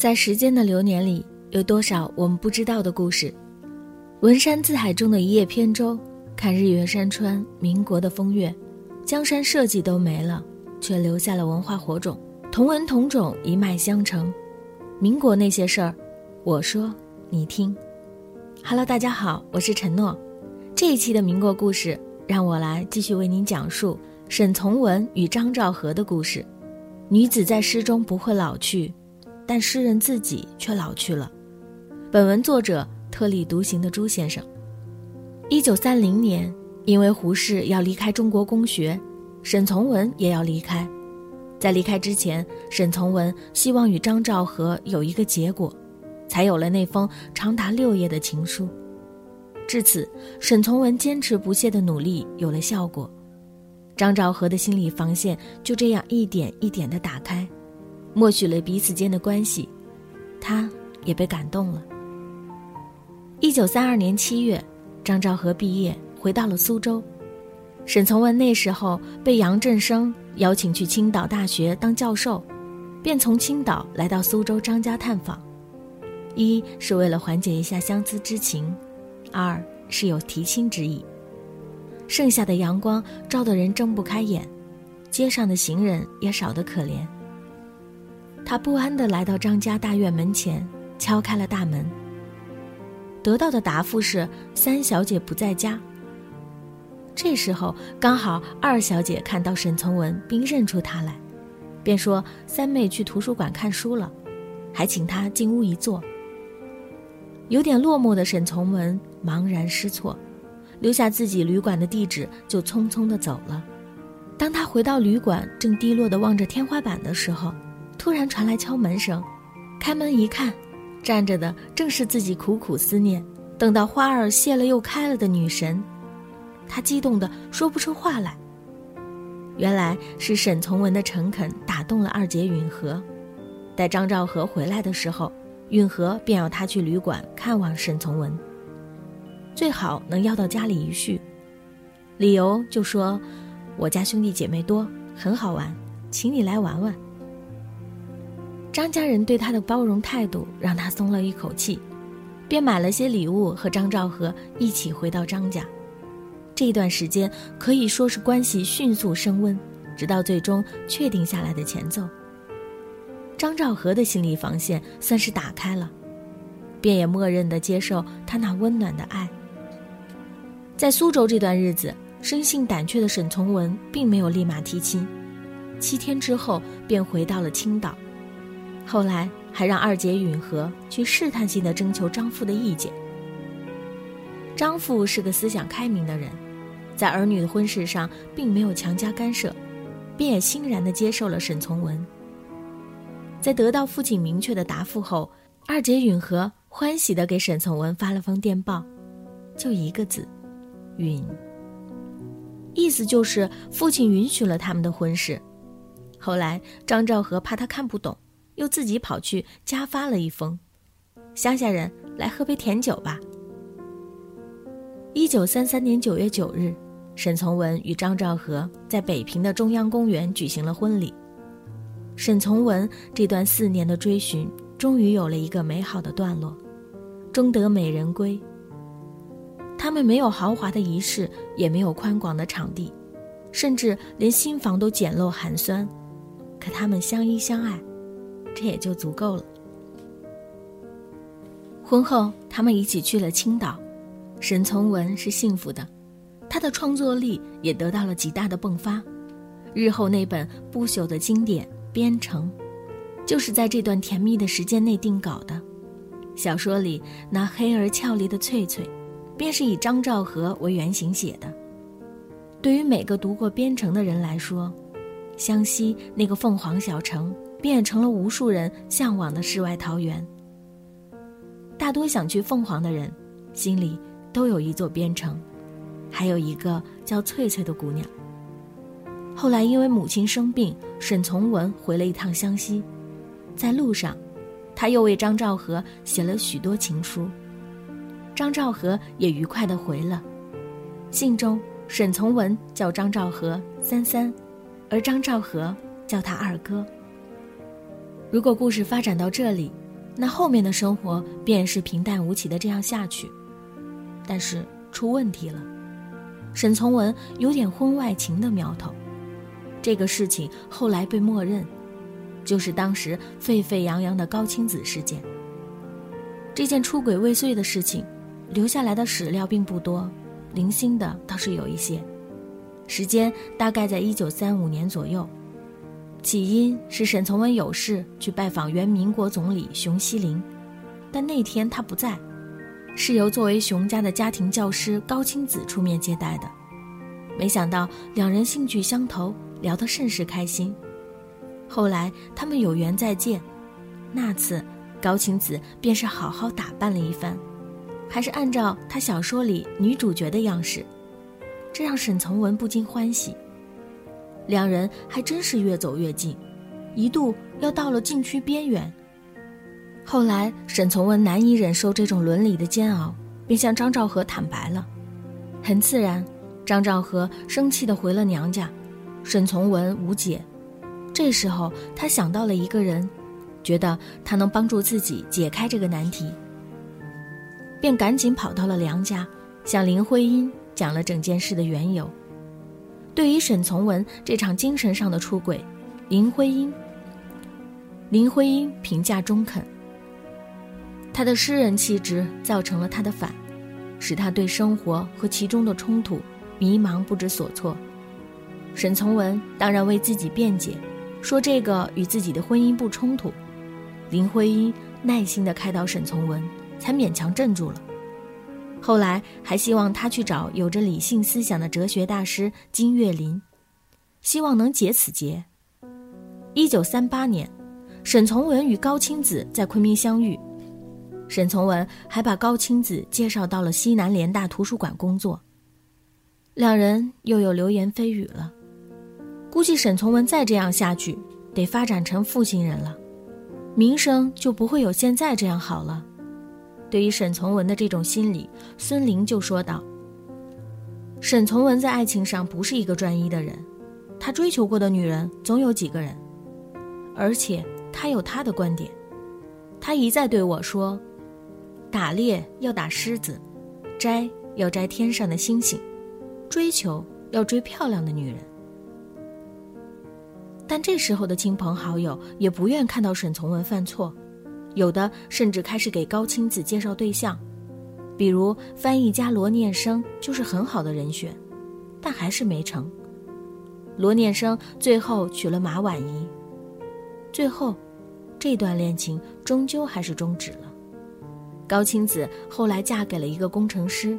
在时间的流年里，有多少我们不知道的故事？文山字海中的一叶扁舟，看日月山川，民国的风月，江山社稷都没了，却留下了文化火种。同文同种，一脉相承。民国那些事儿，我说你听。Hello，大家好，我是陈诺。这一期的民国故事，让我来继续为您讲述沈从文与张兆和的故事。女子在诗中不会老去，但诗人自己却老去了。本文作者特立独行的朱先生。一九三零年，因为胡适要离开中国公学，沈从文也要离开。在离开之前，沈从文希望与张兆和有一个结果，才有了那封长达六页的情书。至此，沈从文坚持不懈的努力有了效果，张兆和的心理防线就这样一点一点地打开，默许了彼此间的关系，他也被感动了。一九三二年七月，张兆和毕业回到了苏州。沈从文那时候被杨振声邀请去青岛大学当教授，便从青岛来到苏州张家探访，一是为了缓解一下相思之情，二是有提亲之意。盛夏的阳光照得人睁不开眼，街上的行人也少得可怜。他不安地来到张家大院门前，敲开了大门。得到的答复是三小姐不在家。这时候刚好二小姐看到沈从文，并认出他来，便说三妹去图书馆看书了，还请他进屋一坐。有点落寞的沈从文茫然失措，留下自己旅馆的地址就匆匆的走了。当他回到旅馆，正低落的望着天花板的时候，突然传来敲门声，开门一看，站着的正是自己苦苦思念，等到花儿谢了又开了的女神。他激动的说不出话来。原来是沈从文的诚恳打动了二姐允和，待张兆和回来的时候，允和便要他去旅馆看望沈从文，最好能要到家里一叙。理由就说：“我家兄弟姐妹多，很好玩，请你来玩玩。”张家人对他的包容态度让他松了一口气，便买了些礼物和张兆和一起回到张家。这段时间可以说是关系迅速升温，直到最终确定下来的前奏。张兆和的心理防线算是打开了，便也默认的接受他那温暖的爱。在苏州这段日子，生性胆怯的沈从文并没有立马提亲，七天之后便回到了青岛，后来还让二姐允和去试探性的征求张父的意见。张父是个思想开明的人。在儿女的婚事上，并没有强加干涉，便也欣然地接受了沈从文。在得到父亲明确的答复后，二姐允和欢喜地给沈从文发了封电报，就一个字：允。意思就是父亲允许了他们的婚事。后来张兆和怕他看不懂，又自己跑去加发了一封：“乡下人来喝杯甜酒吧。”一九三三年九月九日。沈从文与张兆和在北平的中央公园举行了婚礼。沈从文这段四年的追寻，终于有了一个美好的段落，终得美人归。他们没有豪华的仪式，也没有宽广的场地，甚至连新房都简陋寒酸，可他们相依相爱，这也就足够了。婚后，他们一起去了青岛，沈从文是幸福的。他的创作力也得到了极大的迸发，日后那本不朽的经典《边城》，就是在这段甜蜜的时间内定稿的。小说里那黑而俏丽的翠翠，便是以张兆和为原型写的。对于每个读过《边城》的人来说，湘西那个凤凰小城，变成了无数人向往的世外桃源。大多想去凤凰的人，心里都有一座边城。还有一个叫翠翠的姑娘。后来因为母亲生病，沈从文回了一趟湘西，在路上，他又为张兆和写了许多情书。张兆和也愉快地回了，信中沈从文叫张兆和三三，而张兆和叫他二哥。如果故事发展到这里，那后面的生活便是平淡无奇的这样下去。但是出问题了，沈从文有点婚外情的苗头。这个事情后来被默认，就是当时沸沸扬扬的高青子事件。这件出轨未遂的事情，留下来的史料并不多，零星的倒是有一些。时间大概在一九三五年左右，起因是沈从文有事去拜访原民国总理熊希龄，但那天他不在，是由作为熊家的家庭教师高青子出面接待的。没想到两人兴趣相投，聊得甚是开心。后来他们有缘再见，那次。高青子便是好好打扮了一番，还是按照他小说里女主角的样式，这让沈从文不禁欢喜。两人还真是越走越近，一度要到了禁区边缘。后来沈从文难以忍受这种伦理的煎熬，便向张兆和坦白了。很自然，张兆和生气地回了娘家，沈从文无解。这时候他想到了一个人。觉得他能帮助自己解开这个难题，便赶紧跑到了梁家，向林徽因讲了整件事的缘由。对于沈从文这场精神上的出轨，林徽因林徽因评价中肯。他的诗人气质造成了他的反，使他对生活和其中的冲突迷茫不知所措。沈从文当然为自己辩解，说这个与自己的婚姻不冲突。林徽因耐心地开导沈从文，才勉强镇住了。后来还希望他去找有着理性思想的哲学大师金岳霖，希望能解此结。一九三八年，沈从文与高青子在昆明相遇，沈从文还把高青子介绍到了西南联大图书馆工作，两人又有流言蜚语了。估计沈从文再这样下去，得发展成负心人了。名声就不会有现在这样好了。对于沈从文的这种心理，孙林就说道：“沈从文在爱情上不是一个专一的人，他追求过的女人总有几个人，而且他有他的观点。他一再对我说，打猎要打狮子，摘要摘天上的星星，追求要追漂亮的女人。”但这时候的亲朋好友也不愿看到沈从文犯错，有的甚至开始给高青子介绍对象，比如翻译家罗念生就是很好的人选，但还是没成。罗念生最后娶了马婉仪，最后，这段恋情终究还是终止了。高青子后来嫁给了一个工程师，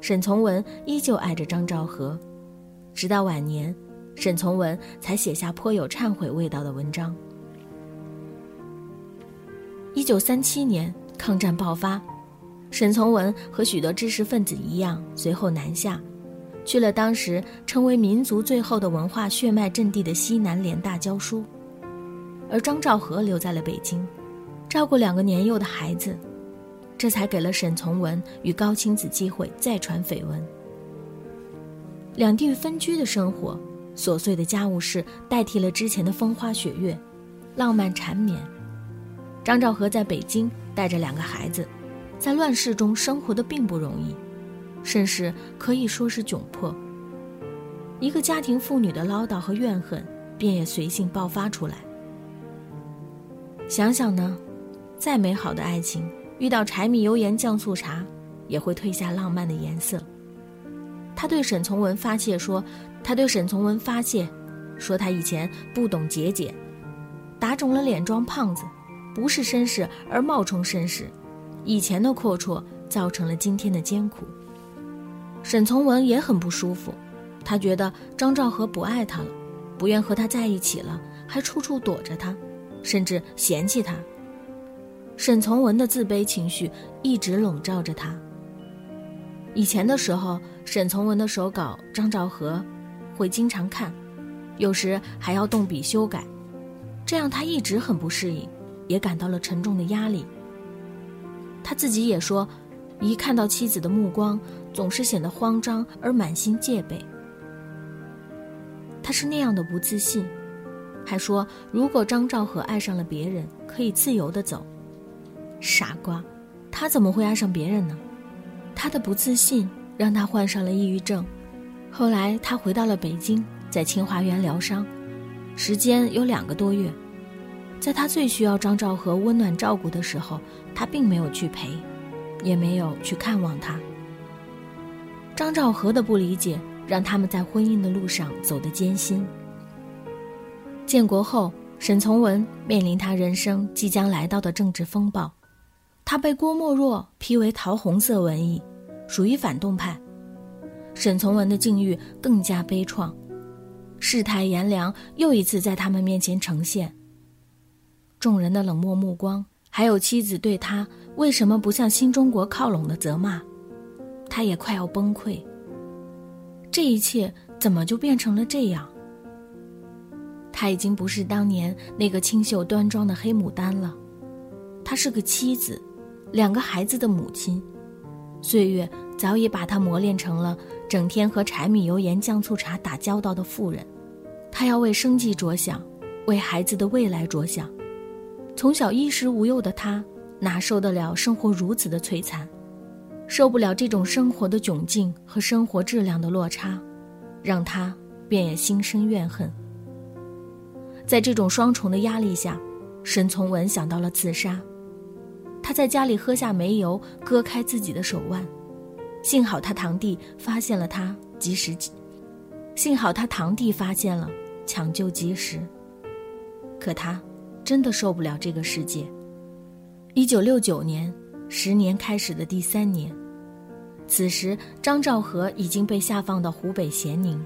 沈从文依旧爱着张兆和，直到晚年。沈从文才写下颇有忏悔味道的文章。一九三七年，抗战爆发，沈从文和许多知识分子一样，随后南下，去了当时称为民族最后的文化血脉阵地的西南联大教书，而张兆和留在了北京，照顾两个年幼的孩子，这才给了沈从文与高青子机会再传绯闻。两地分居的生活。琐碎的家务事代替了之前的风花雪月，浪漫缠绵。张兆和在北京带着两个孩子，在乱世中生活的并不容易，甚至可以说是窘迫。一个家庭妇女的唠叨和怨恨，便也随性爆发出来。想想呢，再美好的爱情，遇到柴米油盐酱醋茶，也会褪下浪漫的颜色。他对沈从文发泄说。他对沈从文发泄，说他以前不懂节俭，打肿了脸装胖子，不是绅士而冒充绅士，以前的阔绰造成了今天的艰苦。沈从文也很不舒服，他觉得张兆和不爱他了，不愿和他在一起了，还处处躲着他，甚至嫌弃他。沈从文的自卑情绪一直笼罩着他。以前的时候，沈从文的手稿，张兆和。会经常看，有时还要动笔修改，这样他一直很不适应，也感到了沉重的压力。他自己也说，一看到妻子的目光，总是显得慌张而满心戒备。他是那样的不自信，还说如果张兆和爱上了别人，可以自由的走，傻瓜，他怎么会爱上别人呢？他的不自信让他患上了抑郁症。后来他回到了北京，在清华园疗伤，时间有两个多月。在他最需要张兆和温暖照顾的时候，他并没有去陪，也没有去看望他。张兆和的不理解让他们在婚姻的路上走得艰辛。建国后，沈从文面临他人生即将来到的政治风暴，他被郭沫若批为桃红色文艺，属于反动派。沈从文的境遇更加悲怆，世态炎凉又一次在他们面前呈现。众人的冷漠目光，还有妻子对他为什么不向新中国靠拢的责骂。他也快要崩溃。这一切怎么就变成了这样？他已经不是当年那个清秀端庄的黑牡丹了，他是个妻子，两个孩子的母亲。岁月早已把他磨练成了整天和柴米油盐酱醋茶打交道的妇人。他要为生计着想，为孩子的未来着想。从小衣食无忧的他，哪受得了生活如此的摧残？受不了这种生活的窘境和生活质量的落差，让他便也心生怨恨。在这种双重的压力下，沈从文想到了自杀。他在家里喝下煤油，割开自己的手腕。幸好他堂弟发现了他，及时。幸好他堂弟发现了，抢救及时。可他真的受不了这个世界。一九六九年，十年开始的第三年。此时，张兆和已经被下放到湖北咸宁，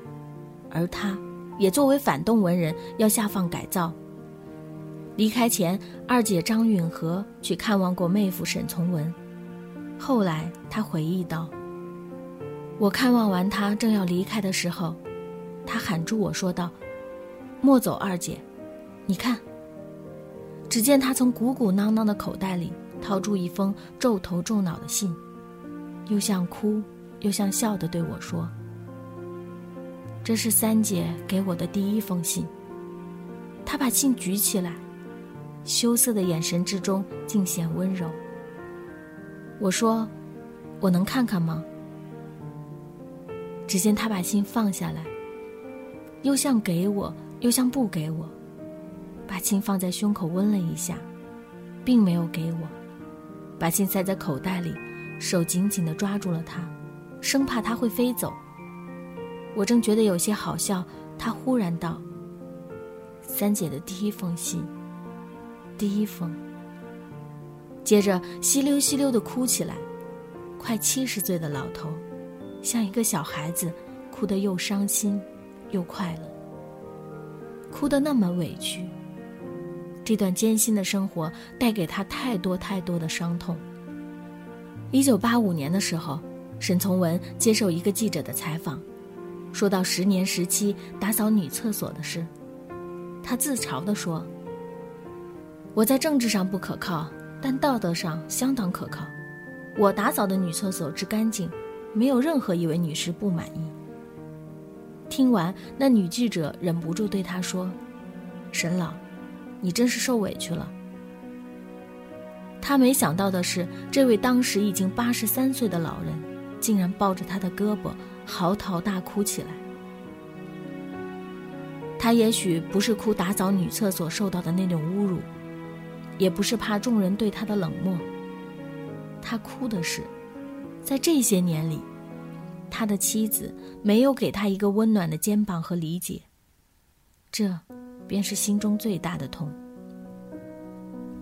而他，也作为反动文人要下放改造。离开前，二姐张允和去看望过妹夫沈从文。后来，他回忆道：“我看望完他，正要离开的时候，他喊住我说道：‘莫走，二姐，你看。’只见他从鼓鼓囊囊的口袋里掏出一封皱头皱脑的信。”又像哭，又像笑的对我说：“这是三姐给我的第一封信。”她把信举起来，羞涩的眼神之中尽显温柔。我说：“我能看看吗？”只见他把信放下来，又像给我，又像不给我，把信放在胸口温了一下，并没有给我，把信塞在口袋里。手紧紧地抓住了它，生怕它会飞走。我正觉得有些好笑，他忽然道：“三姐的第一封信，第一封。”接着稀溜稀溜地哭起来，快七十岁的老头，像一个小孩子，哭得又伤心，又快乐，哭得那么委屈。这段艰辛的生活带给他太多太多的伤痛。一九八五年的时候，沈从文接受一个记者的采访，说到十年时期打扫女厕所的事，他自嘲地说：“我在政治上不可靠，但道德上相当可靠。我打扫的女厕所之干净，没有任何一位女士不满意。”听完，那女记者忍不住对他说：“沈老，你真是受委屈了。”他没想到的是，这位当时已经八十三岁的老人，竟然抱着他的胳膊嚎啕大哭起来。他也许不是哭打扫女厕所受到的那种侮辱，也不是怕众人对他的冷漠。他哭的是，在这些年里，他的妻子没有给他一个温暖的肩膀和理解，这，便是心中最大的痛。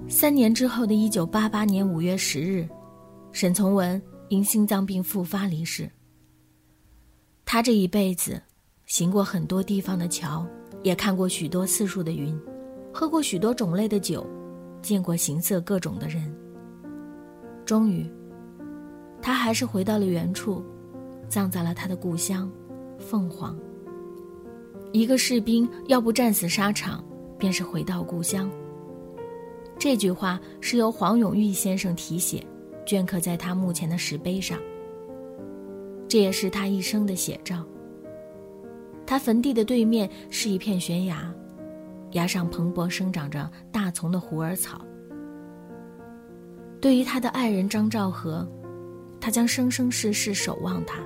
三年之后的一九八八年五月十日，沈从文因心脏病复发离世。他这一辈子，行过很多地方的桥，也看过许多次数的云，喝过许多种类的酒，见过形色各种的人。终于，他还是回到了原处，葬在了他的故乡凤凰。一个士兵要不战死沙场，便是回到故乡。这句话是由黄永玉先生题写，镌刻在他墓前的石碑上。这也是他一生的写照。他坟地的对面是一片悬崖，崖上蓬勃生长着大丛的虎耳草。对于他的爱人张兆和，他将生生世世守望他。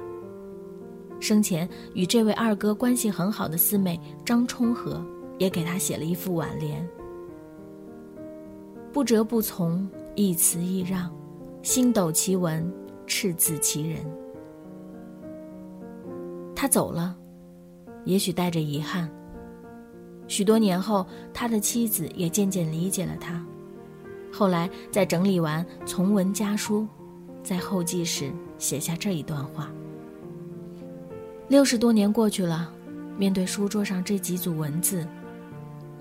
生前与这位二哥关系很好的四妹张充和，也给他写了一副挽联：不折不从，一词一让，星斗其文，赤子其人。他走了，也许带着遗憾。许多年后，他的妻子也渐渐理解了他。后来，在整理完从文家书，在后记时写下这一段话。六十多年过去了，面对书桌上这几组文字，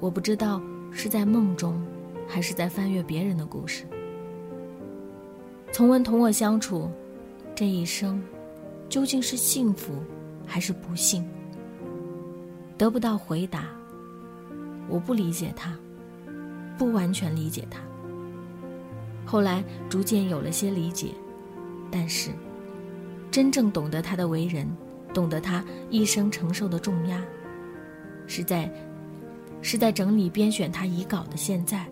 我不知道是在梦中，还是在翻阅别人的故事。从文同我相处，这一生，究竟是幸福？还是不幸，得不到回答。我不理解他，不完全理解他。后来逐渐有了些理解，但是真正懂得他的为人，懂得他一生承受的重压，是在是在整理编选他遗稿的现在。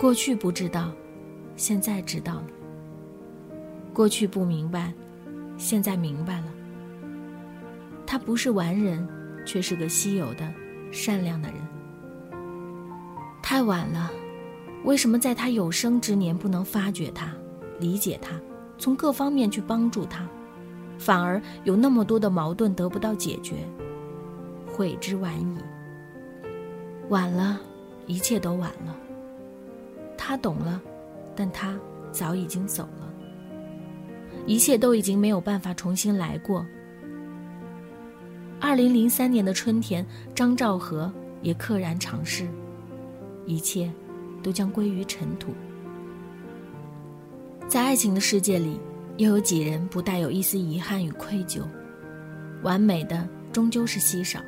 过去不知道，现在知道了。过去不明白。现在明白了，他不是完人，却是个稀有的、善良的人。太晚了，为什么在他有生之年不能发掘他、理解他，从各方面去帮助他，反而有那么多的矛盾得不到解决？悔之晚矣。晚了，一切都晚了。他懂了，但他早已经走了。一切都已经没有办法重新来过。二零零三年的春天，张兆和也溘然长逝，一切都将归于尘土。在爱情的世界里，又有几人不带有一丝遗憾与愧疚？完美的终究是稀少，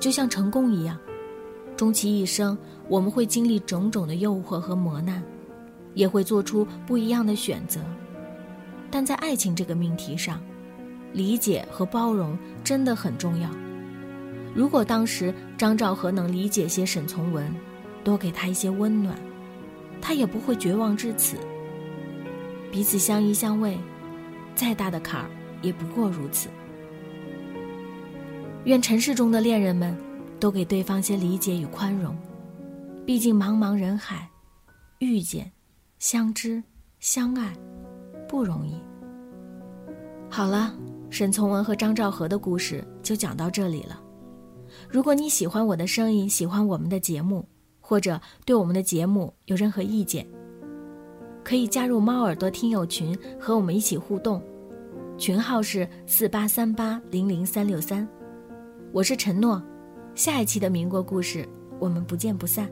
就像成功一样，终其一生，我们会经历种种的诱惑和磨难，也会做出不一样的选择。但在爱情这个命题上，理解和包容真的很重要。如果当时张兆和能理解些沈从文，多给他一些温暖，他也不会绝望至此。彼此相依相偎，再大的坎儿也不过如此。愿尘世中的恋人们，都给对方些理解与宽容。毕竟茫茫人海，遇见、相知、相爱。不容易。好了，沈从文和张兆和的故事就讲到这里了。如果你喜欢我的声音，喜欢我们的节目，或者对我们的节目有任何意见，可以加入猫耳朵听友群和我们一起互动，群号是四八三八零零三六三。我是陈诺，下一期的民国故事，我们不见不散。